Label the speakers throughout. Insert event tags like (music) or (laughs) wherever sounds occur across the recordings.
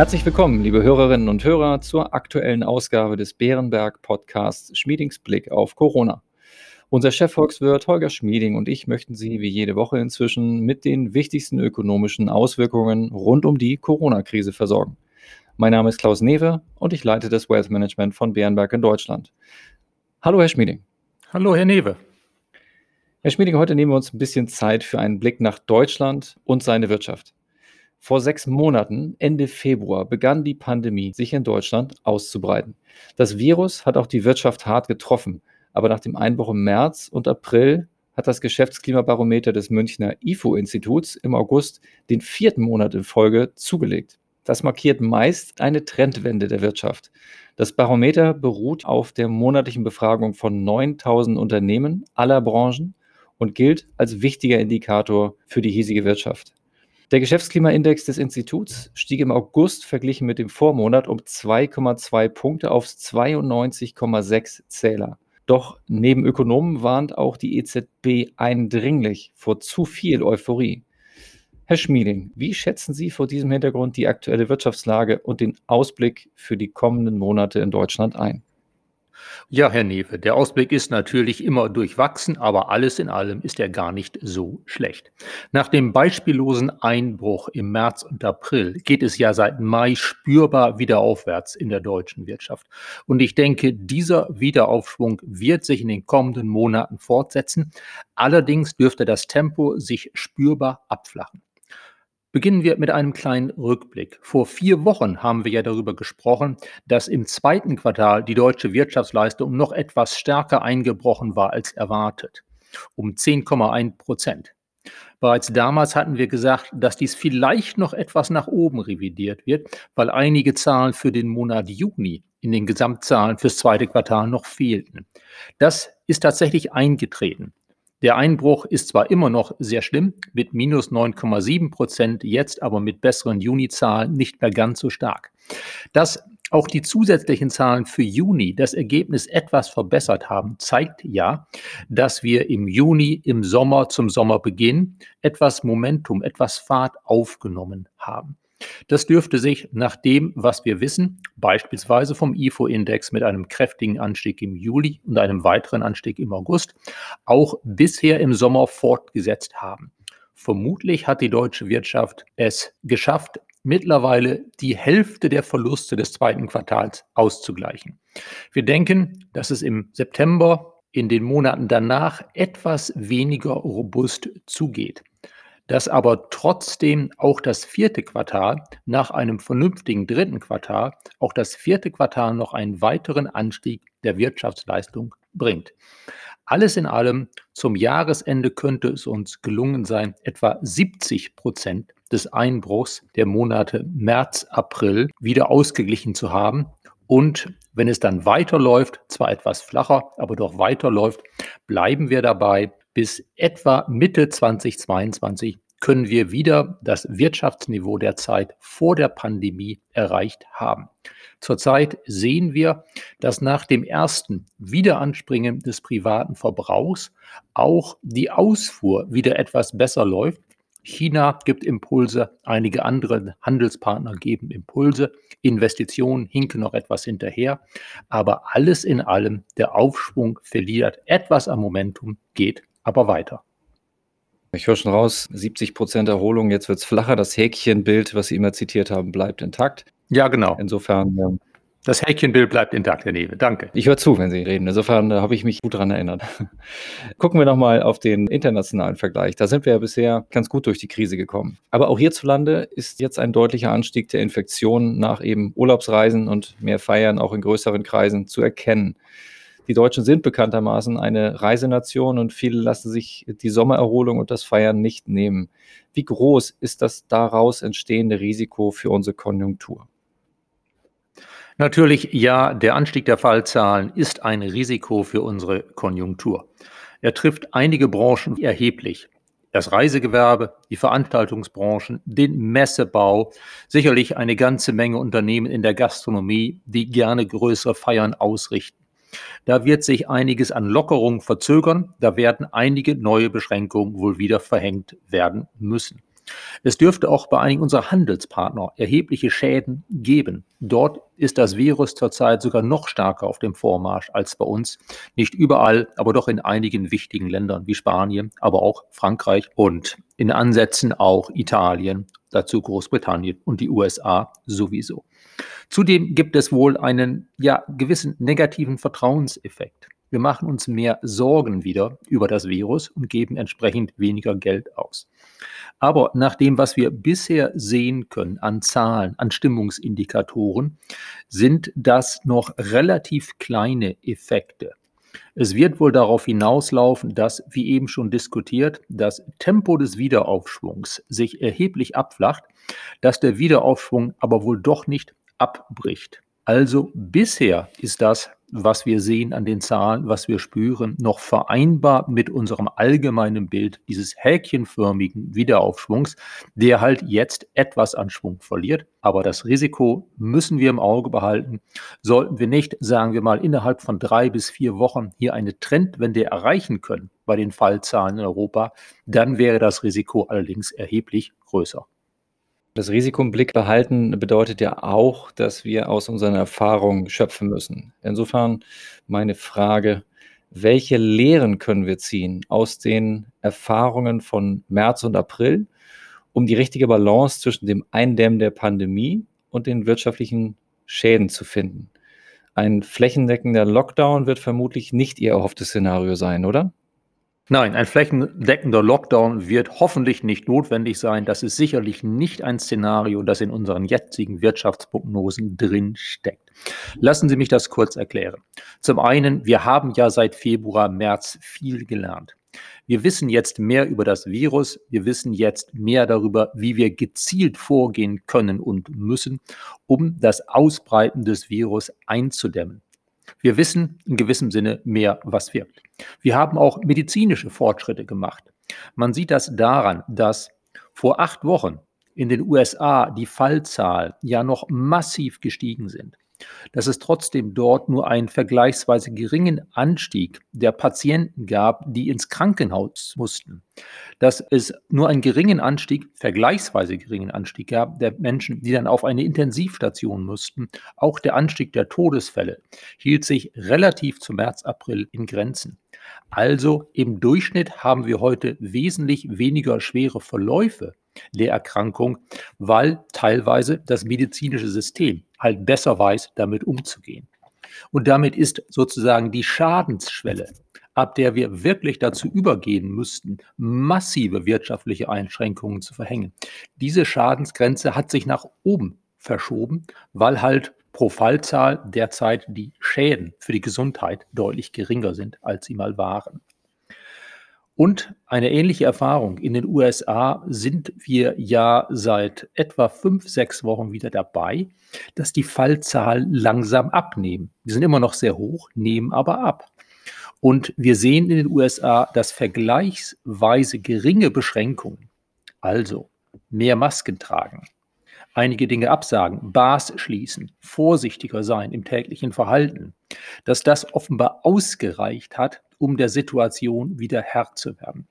Speaker 1: Herzlich willkommen, liebe Hörerinnen und Hörer, zur aktuellen Ausgabe des Bärenberg Podcasts Schmiedings Blick auf Corona. Unser Chefvolkswirt Holger Schmieding und ich möchten Sie wie jede Woche inzwischen mit den wichtigsten ökonomischen Auswirkungen rund um die Corona-Krise versorgen. Mein Name ist Klaus Newe und ich leite das Wealth Management von Bärenberg in Deutschland. Hallo, Herr Schmieding.
Speaker 2: Hallo, Herr Newe.
Speaker 1: Herr Schmieding, heute nehmen wir uns ein bisschen Zeit für einen Blick nach Deutschland und seine Wirtschaft. Vor sechs Monaten, Ende Februar, begann die Pandemie sich in Deutschland auszubreiten. Das Virus hat auch die Wirtschaft hart getroffen, aber nach dem Einbruch im März und April hat das Geschäftsklimabarometer des Münchner IFO-Instituts im August den vierten Monat in Folge zugelegt. Das markiert meist eine Trendwende der Wirtschaft. Das Barometer beruht auf der monatlichen Befragung von 9000 Unternehmen aller Branchen und gilt als wichtiger Indikator für die hiesige Wirtschaft. Der Geschäftsklimaindex des Instituts stieg im August verglichen mit dem Vormonat um 2,2 Punkte auf 92,6 Zähler. Doch neben Ökonomen warnt auch die EZB eindringlich vor zu viel Euphorie. Herr Schmieding, wie schätzen Sie vor diesem Hintergrund die aktuelle Wirtschaftslage und den Ausblick für die kommenden Monate in Deutschland ein?
Speaker 2: Ja, Herr Newe, der Ausblick ist natürlich immer durchwachsen, aber alles in allem ist er gar nicht so schlecht. Nach dem beispiellosen Einbruch im März und April geht es ja seit Mai spürbar wieder aufwärts in der deutschen Wirtschaft. Und ich denke, dieser Wiederaufschwung wird sich in den kommenden Monaten fortsetzen. Allerdings dürfte das Tempo sich spürbar abflachen. Beginnen wir mit einem kleinen Rückblick. Vor vier Wochen haben wir ja darüber gesprochen, dass im zweiten Quartal die deutsche Wirtschaftsleistung noch etwas stärker eingebrochen war als erwartet, um 10,1 Prozent. Bereits damals hatten wir gesagt, dass dies vielleicht noch etwas nach oben revidiert wird, weil einige Zahlen für den Monat Juni in den Gesamtzahlen fürs zweite Quartal noch fehlten. Das ist tatsächlich eingetreten. Der Einbruch ist zwar immer noch sehr schlimm, mit minus 9,7 Prozent, jetzt aber mit besseren Juni-Zahlen nicht mehr ganz so stark. Dass auch die zusätzlichen Zahlen für Juni das Ergebnis etwas verbessert haben, zeigt ja, dass wir im Juni, im Sommer zum Sommerbeginn etwas Momentum, etwas Fahrt aufgenommen haben. Das dürfte sich nach dem, was wir wissen, beispielsweise vom IFO-Index mit einem kräftigen Anstieg im Juli und einem weiteren Anstieg im August, auch bisher im Sommer fortgesetzt haben. Vermutlich hat die deutsche Wirtschaft es geschafft, mittlerweile die Hälfte der Verluste des zweiten Quartals auszugleichen. Wir denken, dass es im September in den Monaten danach etwas weniger robust zugeht dass aber trotzdem auch das vierte Quartal nach einem vernünftigen dritten Quartal, auch das vierte Quartal noch einen weiteren Anstieg der Wirtschaftsleistung bringt. Alles in allem, zum Jahresende könnte es uns gelungen sein, etwa 70 Prozent des Einbruchs der Monate März, April wieder ausgeglichen zu haben. Und wenn es dann weiterläuft, zwar etwas flacher, aber doch weiterläuft, bleiben wir dabei, bis etwa Mitte 2022 können wir wieder das Wirtschaftsniveau der Zeit vor der Pandemie erreicht haben. Zurzeit sehen wir, dass nach dem ersten Wiederanspringen des privaten Verbrauchs auch die Ausfuhr wieder etwas besser läuft. China gibt Impulse, einige andere Handelspartner geben Impulse, Investitionen hinken noch etwas hinterher, aber alles in allem, der Aufschwung verliert etwas am Momentum, geht aber weiter.
Speaker 1: Ich höre schon raus, 70 Prozent Erholung, jetzt wird es flacher. Das Häkchenbild, was Sie immer zitiert haben, bleibt intakt.
Speaker 2: Ja, genau.
Speaker 1: Insofern.
Speaker 2: Ähm, das Häkchenbild bleibt intakt, Herr Newe. Danke.
Speaker 1: Ich höre zu, wenn Sie reden. Insofern äh, habe ich mich gut daran erinnert. (laughs) Gucken wir nochmal auf den internationalen Vergleich. Da sind wir ja bisher ganz gut durch die Krise gekommen. Aber auch hierzulande ist jetzt ein deutlicher Anstieg der Infektionen nach eben Urlaubsreisen und mehr Feiern auch in größeren Kreisen zu erkennen. Die Deutschen sind bekanntermaßen eine Reisenation und viele lassen sich die Sommererholung und das Feiern nicht nehmen. Wie groß ist das daraus entstehende Risiko für unsere Konjunktur?
Speaker 2: Natürlich ja, der Anstieg der Fallzahlen ist ein Risiko für unsere Konjunktur. Er trifft einige Branchen erheblich. Das Reisegewerbe, die Veranstaltungsbranchen, den Messebau, sicherlich eine ganze Menge Unternehmen in der Gastronomie, die gerne größere Feiern ausrichten. Da wird sich einiges an Lockerungen verzögern. Da werden einige neue Beschränkungen wohl wieder verhängt werden müssen. Es dürfte auch bei einigen unserer Handelspartner erhebliche Schäden geben. Dort ist das Virus zurzeit sogar noch stärker auf dem Vormarsch als bei uns. Nicht überall, aber doch in einigen wichtigen Ländern wie Spanien, aber auch Frankreich und in Ansätzen auch Italien, dazu Großbritannien und die USA sowieso. Zudem gibt es wohl einen ja gewissen negativen Vertrauenseffekt. Wir machen uns mehr Sorgen wieder über das Virus und geben entsprechend weniger Geld aus. Aber nach dem, was wir bisher sehen können an Zahlen, an Stimmungsindikatoren, sind das noch relativ kleine Effekte. Es wird wohl darauf hinauslaufen, dass, wie eben schon diskutiert, das Tempo des Wiederaufschwungs sich erheblich abflacht, dass der Wiederaufschwung aber wohl doch nicht abbricht. Also bisher ist das, was wir sehen an den Zahlen, was wir spüren, noch vereinbar mit unserem allgemeinen Bild dieses häkchenförmigen Wiederaufschwungs, der halt jetzt etwas an Schwung verliert. Aber das Risiko müssen wir im Auge behalten. Sollten wir nicht, sagen wir mal, innerhalb von drei bis vier Wochen hier eine Trendwende erreichen können bei den Fallzahlen in Europa, dann wäre das Risiko allerdings erheblich größer.
Speaker 1: Das Risiko im Blick behalten bedeutet ja auch, dass wir aus unseren Erfahrungen schöpfen müssen. Insofern meine Frage, welche Lehren können wir ziehen aus den Erfahrungen von März und April, um die richtige Balance zwischen dem Eindämmen der Pandemie und den wirtschaftlichen Schäden zu finden? Ein flächendeckender Lockdown wird vermutlich nicht Ihr erhofftes Szenario sein, oder?
Speaker 2: Nein, ein flächendeckender Lockdown wird hoffentlich nicht notwendig sein. Das ist sicherlich nicht ein Szenario, das in unseren jetzigen Wirtschaftsprognosen drin steckt. Lassen Sie mich das kurz erklären. Zum einen, wir haben ja seit Februar, März viel gelernt. Wir wissen jetzt mehr über das Virus. Wir wissen jetzt mehr darüber, wie wir gezielt vorgehen können und müssen, um das Ausbreiten des Virus einzudämmen. Wir wissen in gewissem Sinne mehr, was wirkt. Wir haben auch medizinische Fortschritte gemacht. Man sieht das daran, dass vor acht Wochen in den USA die Fallzahl ja noch massiv gestiegen sind dass es trotzdem dort nur einen vergleichsweise geringen Anstieg der Patienten gab, die ins Krankenhaus mussten. Dass es nur einen geringen Anstieg, vergleichsweise geringen Anstieg gab der Menschen, die dann auf eine Intensivstation mussten. Auch der Anstieg der Todesfälle hielt sich relativ zum März, April in Grenzen. Also im Durchschnitt haben wir heute wesentlich weniger schwere Verläufe der Erkrankung, weil teilweise das medizinische System halt besser weiß, damit umzugehen. Und damit ist sozusagen die Schadensschwelle, ab der wir wirklich dazu übergehen müssten, massive wirtschaftliche Einschränkungen zu verhängen. Diese Schadensgrenze hat sich nach oben verschoben, weil halt pro Fallzahl derzeit die Schäden für die Gesundheit deutlich geringer sind, als sie mal waren. Und eine ähnliche Erfahrung in den USA sind wir ja seit etwa fünf, sechs Wochen wieder dabei, dass die Fallzahlen langsam abnehmen. Die sind immer noch sehr hoch, nehmen aber ab. Und wir sehen in den USA, dass vergleichsweise geringe Beschränkungen, also mehr Masken tragen, einige Dinge absagen, Bars schließen, vorsichtiger sein im täglichen Verhalten, dass das offenbar ausgereicht hat, um der Situation wieder Herr zu werden.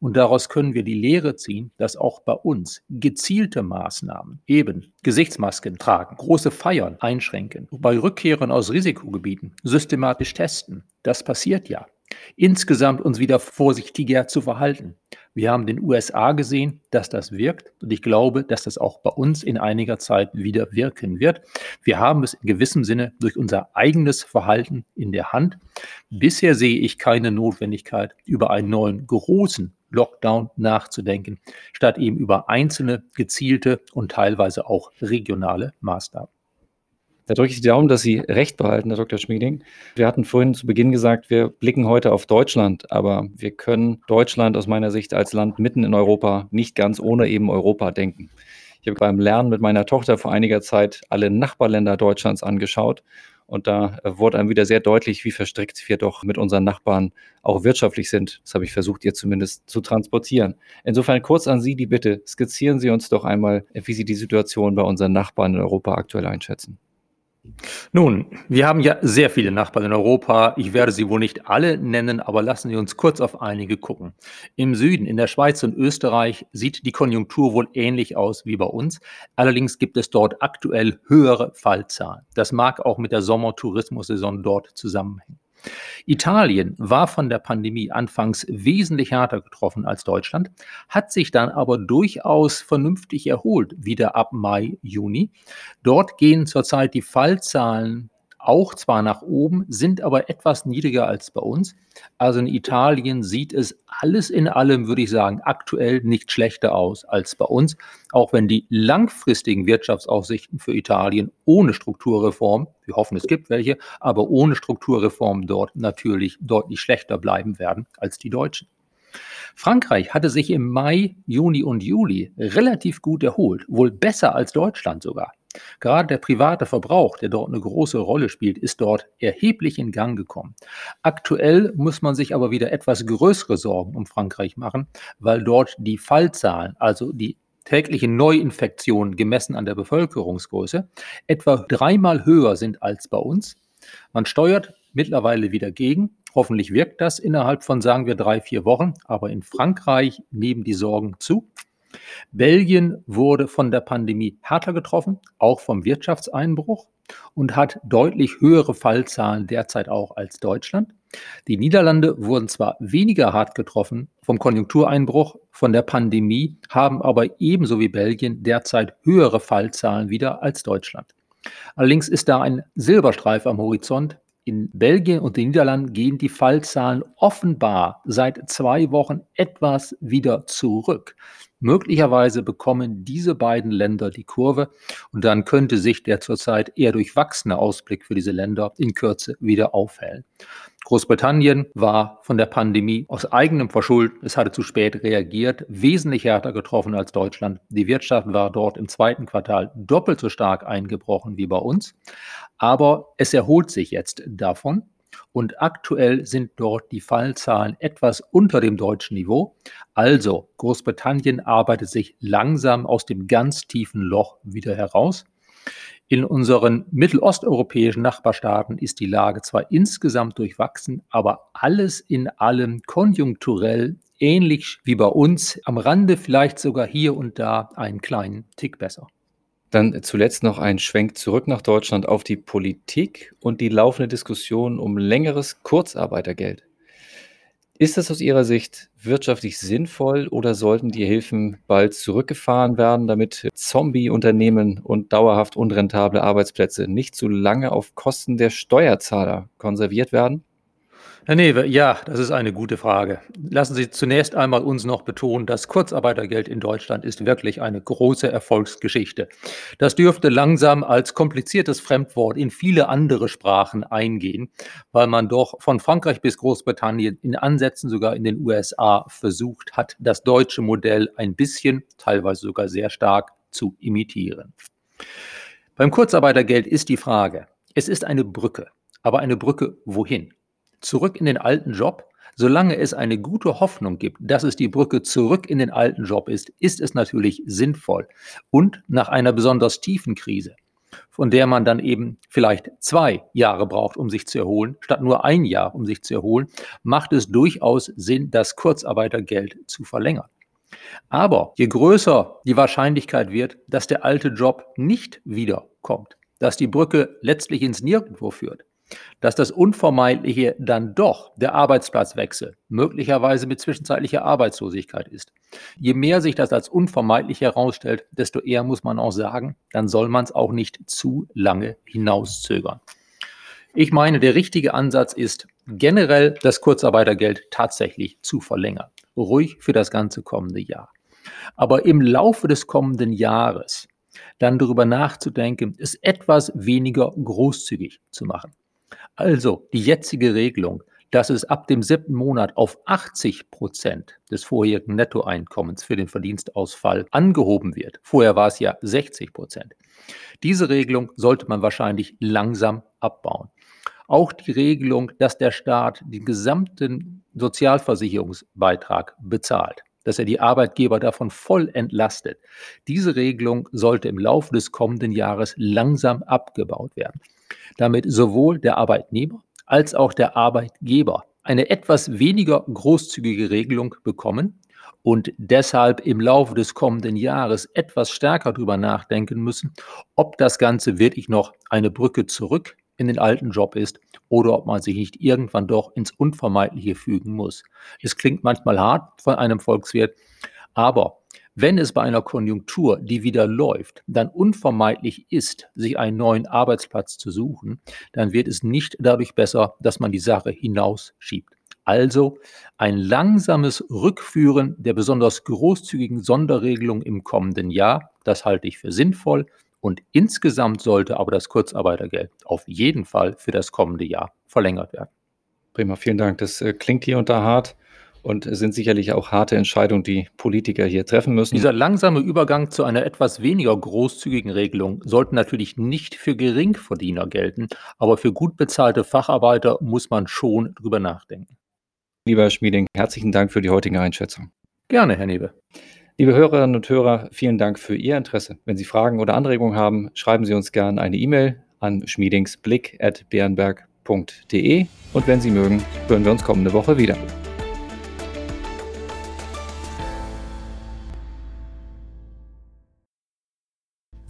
Speaker 2: Und daraus können wir die Lehre ziehen, dass auch bei uns gezielte Maßnahmen, eben Gesichtsmasken tragen, große Feiern einschränken, bei Rückkehren aus Risikogebieten systematisch testen, das passiert ja. Insgesamt uns wieder vorsichtiger zu verhalten. Wir haben den USA gesehen, dass das wirkt und ich glaube, dass das auch bei uns in einiger Zeit wieder wirken wird. Wir haben es in gewissem Sinne durch unser eigenes Verhalten in der Hand. Bisher sehe ich keine Notwendigkeit, über einen neuen großen Lockdown nachzudenken, statt eben über einzelne gezielte und teilweise auch regionale Maßnahmen.
Speaker 1: Da drücke ich die Daumen, dass Sie recht behalten, Herr Dr. Schmieding. Wir hatten vorhin zu Beginn gesagt, wir blicken heute auf Deutschland, aber wir können Deutschland aus meiner Sicht als Land mitten in Europa nicht ganz ohne eben Europa denken. Ich habe beim Lernen mit meiner Tochter vor einiger Zeit alle Nachbarländer Deutschlands angeschaut und da wurde einem wieder sehr deutlich, wie verstrickt wir doch mit unseren Nachbarn auch wirtschaftlich sind. Das habe ich versucht, ihr zumindest zu transportieren. Insofern kurz an Sie die Bitte, skizzieren Sie uns doch einmal, wie Sie die Situation bei unseren Nachbarn in Europa aktuell einschätzen.
Speaker 2: Nun, wir haben ja sehr viele Nachbarn in Europa. Ich werde sie wohl nicht alle nennen, aber lassen Sie uns kurz auf einige gucken. Im Süden, in der Schweiz und Österreich, sieht die Konjunktur wohl ähnlich aus wie bei uns. Allerdings gibt es dort aktuell höhere Fallzahlen. Das mag auch mit der Sommertourismussaison dort zusammenhängen. Italien war von der Pandemie anfangs wesentlich härter getroffen als Deutschland, hat sich dann aber durchaus vernünftig erholt, wieder ab Mai, Juni. Dort gehen zurzeit die Fallzahlen auch zwar nach oben, sind aber etwas niedriger als bei uns. Also in Italien sieht es alles in allem, würde ich sagen, aktuell nicht schlechter aus als bei uns, auch wenn die langfristigen Wirtschaftsaussichten für Italien ohne Strukturreform, wir hoffen es gibt welche, aber ohne Strukturreform dort natürlich deutlich schlechter bleiben werden als die Deutschen. Frankreich hatte sich im Mai, Juni und Juli relativ gut erholt, wohl besser als Deutschland sogar. Gerade der private Verbrauch, der dort eine große Rolle spielt, ist dort erheblich in Gang gekommen. Aktuell muss man sich aber wieder etwas größere Sorgen um Frankreich machen, weil dort die Fallzahlen, also die täglichen Neuinfektionen gemessen an der Bevölkerungsgröße, etwa dreimal höher sind als bei uns. Man steuert mittlerweile wieder gegen. Hoffentlich wirkt das innerhalb von, sagen wir, drei, vier Wochen. Aber in Frankreich nehmen die Sorgen zu. Belgien wurde von der Pandemie härter getroffen, auch vom Wirtschaftseinbruch und hat deutlich höhere Fallzahlen derzeit auch als Deutschland. Die Niederlande wurden zwar weniger hart getroffen vom Konjunktureinbruch, von der Pandemie, haben aber ebenso wie Belgien derzeit höhere Fallzahlen wieder als Deutschland. Allerdings ist da ein Silberstreif am Horizont. In Belgien und den Niederlanden gehen die Fallzahlen offenbar seit zwei Wochen etwas wieder zurück. Möglicherweise bekommen diese beiden Länder die Kurve und dann könnte sich der zurzeit eher durchwachsene Ausblick für diese Länder in Kürze wieder aufhellen. Großbritannien war von der Pandemie aus eigenem Verschulden, es hatte zu spät reagiert, wesentlich härter getroffen als Deutschland. Die Wirtschaft war dort im zweiten Quartal doppelt so stark eingebrochen wie bei uns. Aber es erholt sich jetzt davon. Und aktuell sind dort die Fallzahlen etwas unter dem deutschen Niveau. Also Großbritannien arbeitet sich langsam aus dem ganz tiefen Loch wieder heraus. In unseren mittelosteuropäischen Nachbarstaaten ist die Lage zwar insgesamt durchwachsen, aber alles in allem konjunkturell ähnlich wie bei uns, am Rande vielleicht sogar hier und da einen kleinen Tick besser.
Speaker 1: Dann zuletzt noch ein Schwenk zurück nach Deutschland auf die Politik und die laufende Diskussion um längeres Kurzarbeitergeld. Ist das aus Ihrer Sicht wirtschaftlich sinnvoll oder sollten die Hilfen bald zurückgefahren werden, damit Zombie-Unternehmen und dauerhaft unrentable Arbeitsplätze nicht zu lange auf Kosten der Steuerzahler konserviert werden?
Speaker 2: Herr Newe, ja, das ist eine gute Frage. Lassen Sie zunächst einmal uns noch betonen, das Kurzarbeitergeld in Deutschland ist wirklich eine große Erfolgsgeschichte. Das dürfte langsam als kompliziertes Fremdwort in viele andere Sprachen eingehen, weil man doch von Frankreich bis Großbritannien in Ansätzen sogar in den USA versucht hat, das deutsche Modell ein bisschen, teilweise sogar sehr stark zu imitieren. Beim Kurzarbeitergeld ist die Frage, es ist eine Brücke, aber eine Brücke wohin? Zurück in den alten Job. Solange es eine gute Hoffnung gibt, dass es die Brücke zurück in den alten Job ist, ist es natürlich sinnvoll. Und nach einer besonders tiefen Krise, von der man dann eben vielleicht zwei Jahre braucht, um sich zu erholen, statt nur ein Jahr, um sich zu erholen, macht es durchaus Sinn, das Kurzarbeitergeld zu verlängern. Aber je größer die Wahrscheinlichkeit wird, dass der alte Job nicht wiederkommt, dass die Brücke letztlich ins Nirgendwo führt, dass das Unvermeidliche dann doch der Arbeitsplatzwechsel, möglicherweise mit zwischenzeitlicher Arbeitslosigkeit ist. Je mehr sich das als unvermeidlich herausstellt, desto eher muss man auch sagen, dann soll man es auch nicht zu lange hinauszögern. Ich meine, der richtige Ansatz ist, generell das Kurzarbeitergeld tatsächlich zu verlängern. Ruhig für das ganze kommende Jahr. Aber im Laufe des kommenden Jahres dann darüber nachzudenken, es etwas weniger großzügig zu machen. Also die jetzige Regelung, dass es ab dem siebten Monat auf 80 Prozent des vorherigen Nettoeinkommens für den Verdienstausfall angehoben wird. Vorher war es ja 60 Prozent. Diese Regelung sollte man wahrscheinlich langsam abbauen. Auch die Regelung, dass der Staat den gesamten Sozialversicherungsbeitrag bezahlt. Dass er die Arbeitgeber davon voll entlastet. Diese Regelung sollte im Laufe des kommenden Jahres langsam abgebaut werden, damit sowohl der Arbeitnehmer als auch der Arbeitgeber eine etwas weniger großzügige Regelung bekommen und deshalb im Laufe des kommenden Jahres etwas stärker darüber nachdenken müssen, ob das Ganze wirklich noch eine Brücke zurück in den alten Job ist oder ob man sich nicht irgendwann doch ins Unvermeidliche fügen muss. Es klingt manchmal hart von einem Volkswirt, aber wenn es bei einer Konjunktur, die wieder läuft, dann unvermeidlich ist, sich einen neuen Arbeitsplatz zu suchen, dann wird es nicht dadurch besser, dass man die Sache hinausschiebt. Also ein langsames Rückführen der besonders großzügigen Sonderregelung im kommenden Jahr, das halte ich für sinnvoll. Und insgesamt sollte aber das Kurzarbeitergeld auf jeden Fall für das kommende Jahr verlängert werden.
Speaker 1: Prima, vielen Dank. Das äh, klingt hier unter hart und sind sicherlich auch harte Entscheidungen, die Politiker hier treffen müssen.
Speaker 2: Dieser langsame Übergang zu einer etwas weniger großzügigen Regelung sollte natürlich nicht für Geringverdiener gelten, aber für gut bezahlte Facharbeiter muss man schon drüber nachdenken.
Speaker 1: Lieber Herr Schmieding, herzlichen Dank für die heutige Einschätzung.
Speaker 2: Gerne, Herr Newe.
Speaker 1: Liebe Hörerinnen und Hörer, vielen Dank für Ihr Interesse. Wenn Sie Fragen oder Anregungen haben, schreiben Sie uns gerne eine E-Mail an schmiedingsblick.bernberg.de und wenn Sie mögen, hören wir uns kommende Woche wieder.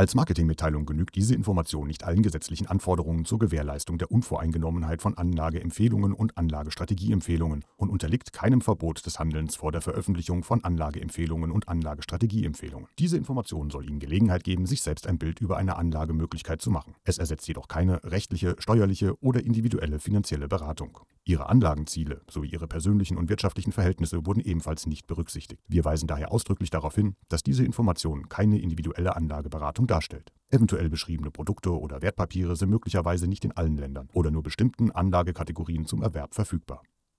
Speaker 3: Als Marketingmitteilung genügt diese Information nicht allen gesetzlichen Anforderungen zur Gewährleistung der Unvoreingenommenheit von Anlageempfehlungen und Anlagestrategieempfehlungen und unterliegt keinem Verbot des Handelns vor der Veröffentlichung von Anlageempfehlungen und Anlagestrategieempfehlungen. Diese Information soll Ihnen Gelegenheit geben, sich selbst ein Bild über eine Anlagemöglichkeit zu machen. Es ersetzt jedoch keine rechtliche, steuerliche oder individuelle finanzielle Beratung. Ihre Anlagenziele sowie Ihre persönlichen und wirtschaftlichen Verhältnisse wurden ebenfalls nicht berücksichtigt. Wir weisen daher ausdrücklich darauf hin, dass diese Information keine individuelle Anlageberatung darstellt. Eventuell beschriebene Produkte oder Wertpapiere sind möglicherweise nicht in allen Ländern oder nur bestimmten Anlagekategorien zum Erwerb verfügbar.